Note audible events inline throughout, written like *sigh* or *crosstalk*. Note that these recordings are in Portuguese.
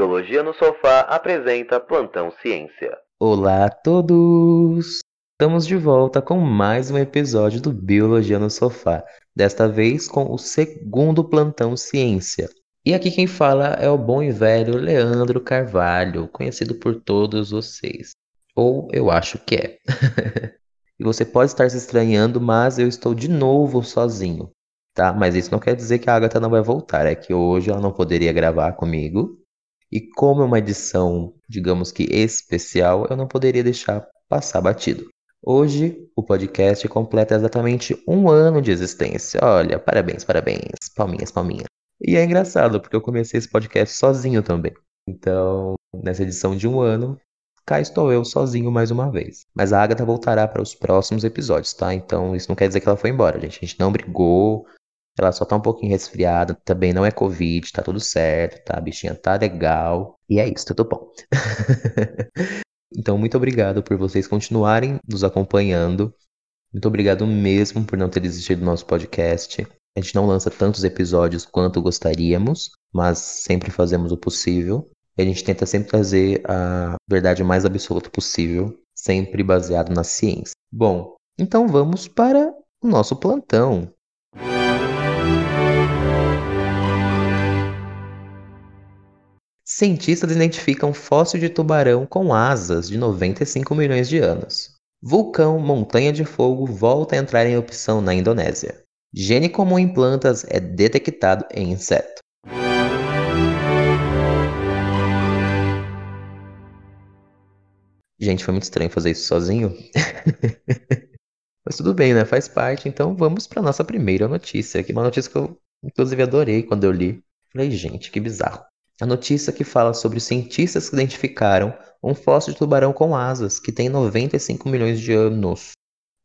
Biologia no Sofá apresenta Plantão Ciência. Olá a todos! Estamos de volta com mais um episódio do Biologia no Sofá, desta vez com o segundo Plantão Ciência. E aqui quem fala é o bom e velho Leandro Carvalho, conhecido por todos vocês. Ou eu acho que é. *laughs* e você pode estar se estranhando, mas eu estou de novo sozinho, tá? Mas isso não quer dizer que a Agatha não vai voltar, é que hoje ela não poderia gravar comigo. E como é uma edição, digamos que especial, eu não poderia deixar passar batido. Hoje, o podcast completa exatamente um ano de existência. Olha, parabéns, parabéns, palminhas, palminhas. E é engraçado, porque eu comecei esse podcast sozinho também. Então, nessa edição de um ano, cá estou eu sozinho mais uma vez. Mas a Agatha voltará para os próximos episódios, tá? Então, isso não quer dizer que ela foi embora, gente. A gente não brigou, ela só tá um pouquinho resfriada, também não é Covid, tá tudo certo, tá? A bichinha tá legal. E é isso, tudo bom. *laughs* Então, muito obrigado por vocês continuarem nos acompanhando. Muito obrigado mesmo por não ter desistido do nosso podcast. A gente não lança tantos episódios quanto gostaríamos, mas sempre fazemos o possível. A gente tenta sempre trazer a verdade mais absoluta possível, sempre baseado na ciência. Bom, então vamos para o nosso plantão. Cientistas identificam fóssil de tubarão com asas de 95 milhões de anos. Vulcão Montanha de Fogo volta a entrar em erupção na Indonésia. Gene comum em plantas é detectado em inseto. Gente, foi muito estranho fazer isso sozinho. *laughs* Mas tudo bem, né? Faz parte. Então vamos para nossa primeira notícia, que é uma notícia que eu inclusive adorei quando eu li. Falei, gente, que bizarro. A notícia que fala sobre cientistas que identificaram um fóssil de tubarão com asas, que tem 95 milhões de anos.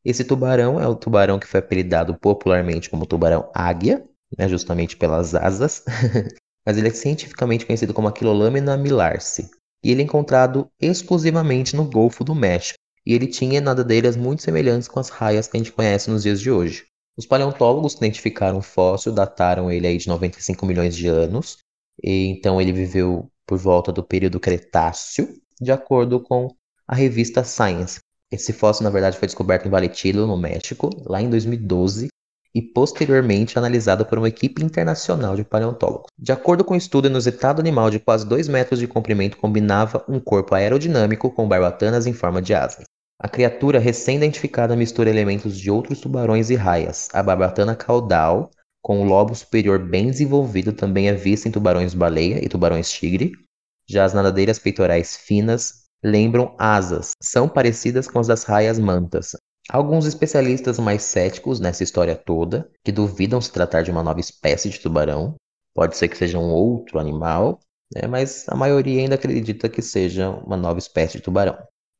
Esse tubarão é o tubarão que foi apelidado popularmente como tubarão águia, né, justamente pelas asas, *laughs* mas ele é cientificamente conhecido como Aquilolamina millarse. E ele é encontrado exclusivamente no Golfo do México, e ele tinha nadadeiras muito semelhantes com as raias que a gente conhece nos dias de hoje. Os paleontólogos que identificaram o fóssil dataram ele aí de 95 milhões de anos, e, então ele viveu por volta do período Cretáceo, de acordo com a revista Science. Esse fóssil, na verdade, foi descoberto em Valetido, no México, lá em 2012, e posteriormente analisado por uma equipe internacional de paleontólogos. De acordo com o um estudo, o animal de quase 2 metros de comprimento combinava um corpo aerodinâmico com barbatanas em forma de asas. A criatura recém-identificada mistura elementos de outros tubarões e raias. A barbatana caudal com o lobo superior bem desenvolvido também é vista em tubarões-baleia e tubarões-tigre. Já as nadadeiras peitorais finas lembram asas, são parecidas com as das raias mantas. Alguns especialistas mais céticos nessa história toda, que duvidam se tratar de uma nova espécie de tubarão, pode ser que seja um outro animal, né, mas a maioria ainda acredita que seja uma nova espécie de tubarão.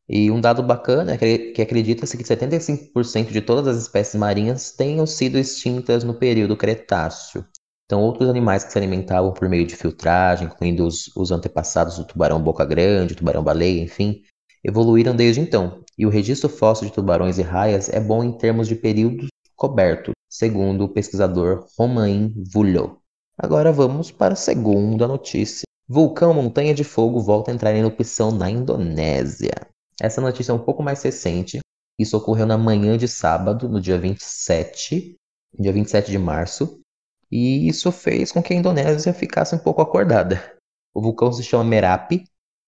E um dado bacana é que acredita-se que 75% de todas as espécies marinhas tenham sido extintas no período Cretáceo. Então, outros animais que se alimentavam por meio de filtragem, incluindo os, os antepassados do tubarão boca grande, tubarão-baleia, enfim, evoluíram desde então. E o registro fóssil de tubarões e raias é bom em termos de período coberto, segundo o pesquisador Romain Vulho. Agora vamos para a segunda notícia. Vulcão Montanha de Fogo volta a entrar em erupção na Indonésia. Essa notícia é um pouco mais recente. Isso ocorreu na manhã de sábado, no dia 27, dia 27 de março, e isso fez com que a Indonésia ficasse um pouco acordada. O vulcão se chama Merapi,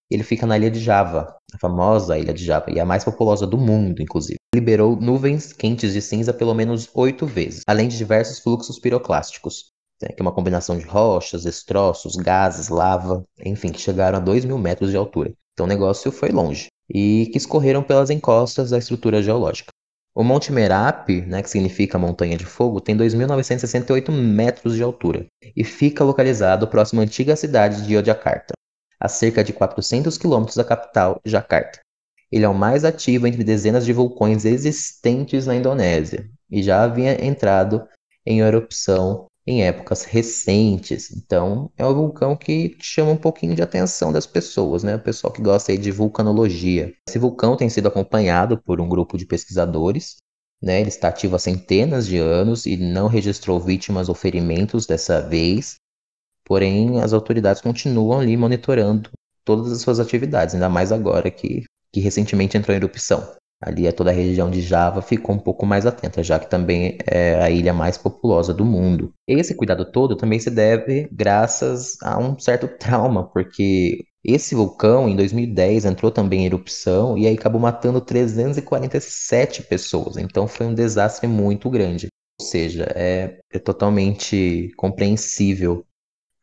ele fica na ilha de Java, a famosa ilha de Java, e a mais populosa do mundo, inclusive. Liberou nuvens quentes de cinza pelo menos oito vezes, além de diversos fluxos piroclásticos, né, que é uma combinação de rochas, destroços, gases, lava, enfim, que chegaram a 2 mil metros de altura. Então o negócio foi longe e que escorreram pelas encostas da estrutura geológica. O Monte Merapi, né, que significa Montanha de Fogo, tem 2.968 metros de altura e fica localizado próximo à antiga cidade de Yogyakarta, a cerca de 400 quilômetros da capital, Jakarta. Ele é o mais ativo entre dezenas de vulcões existentes na Indonésia e já havia entrado em erupção em épocas recentes. Então, é um vulcão que chama um pouquinho de atenção das pessoas, né? O pessoal que gosta aí de vulcanologia. Esse vulcão tem sido acompanhado por um grupo de pesquisadores, né? Ele está ativo há centenas de anos e não registrou vítimas ou ferimentos dessa vez. Porém, as autoridades continuam ali monitorando todas as suas atividades, ainda mais agora que, que recentemente entrou em erupção. Ali a toda a região de Java ficou um pouco mais atenta, já que também é a ilha mais populosa do mundo. Esse cuidado todo também se deve graças a um certo *laughs* trauma, porque esse vulcão, em 2010, entrou também em erupção e aí acabou matando 347 pessoas. Então foi um desastre muito grande. Ou seja, é, é totalmente compreensível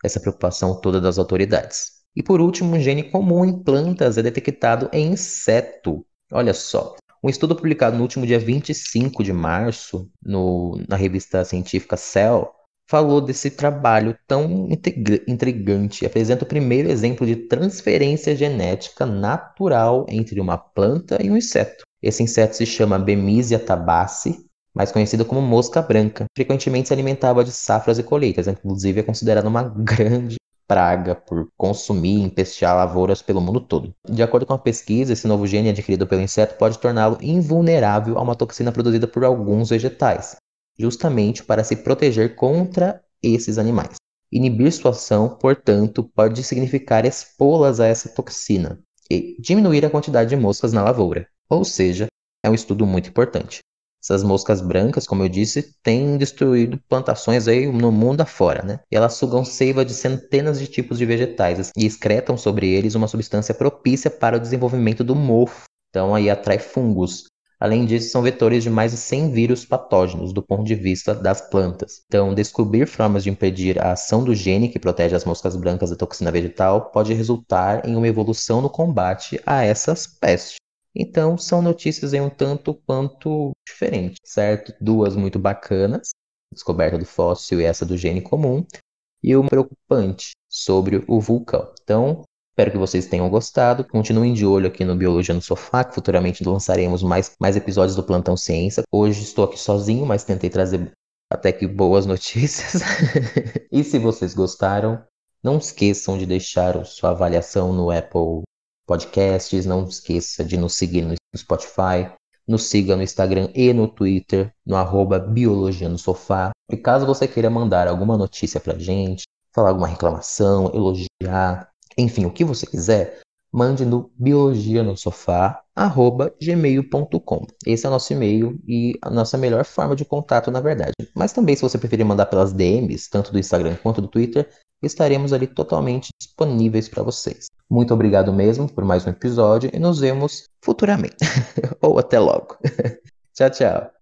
essa preocupação toda das autoridades. E por último, um gene comum em plantas é detectado em inseto. Olha só, um estudo publicado no último dia 25 de março, no, na revista científica Cell, falou desse trabalho tão intrigante. Apresenta o primeiro exemplo de transferência genética natural entre uma planta e um inseto. Esse inseto se chama Bemisia tabaci, mais conhecida como mosca branca. Frequentemente se alimentava de safras e colheitas, inclusive é considerada uma *laughs* grande praga por consumir e empestear lavouras pelo mundo todo. De acordo com a pesquisa, esse novo gene adquirido pelo inseto pode torná-lo invulnerável a uma toxina produzida por alguns vegetais, justamente para se proteger contra esses animais. Inibir sua ação, portanto, pode significar expô-las a essa toxina e diminuir a quantidade de moscas na lavoura. Ou seja, é um estudo muito importante. Essas moscas brancas, como eu disse, têm destruído plantações aí no mundo afora, né? E elas sugam seiva de centenas de tipos de vegetais e excretam sobre eles uma substância propícia para o desenvolvimento do mofo. Então aí atrai fungos. Além disso, são vetores de mais de 100 vírus patógenos do ponto de vista das plantas. Então, descobrir formas de impedir a ação do gene que protege as moscas brancas da toxina vegetal pode resultar em uma evolução no combate a essas pestes. Então, são notícias aí um tanto quanto diferentes, certo? Duas muito bacanas, descoberta do fóssil e essa do gene comum, e uma preocupante sobre o vulcão. Então, espero que vocês tenham gostado. Continuem de olho aqui no Biologia no Sofá, que futuramente lançaremos mais, mais episódios do Plantão Ciência. Hoje estou aqui sozinho, mas tentei trazer até que boas *laughs* notícias. e se vocês gostaram, não esqueçam de deixar sua avaliação no Apple podcasts. Não esqueça de nos seguir no Spotify. Nos siga no Instagram e no Twitter, no arroba Biologia no Sofá. E caso você queira mandar alguma notícia pra gente, falar alguma reclamação, elogiar, enfim, o que você quiser, mande no biologianosofá@gmail.com. Esse é o nosso e-mail e a nossa melhor forma de contato, na verdade. Mas também, se você preferir mandar pelas DMs, tanto do Instagram quanto do Twitter, estaremos ali totalmente disponíveis para vocês. Muito obrigado mesmo por mais um episódio e nos vemos futuramente. *laughs* Ou até logo. *laughs* tchau, tchau.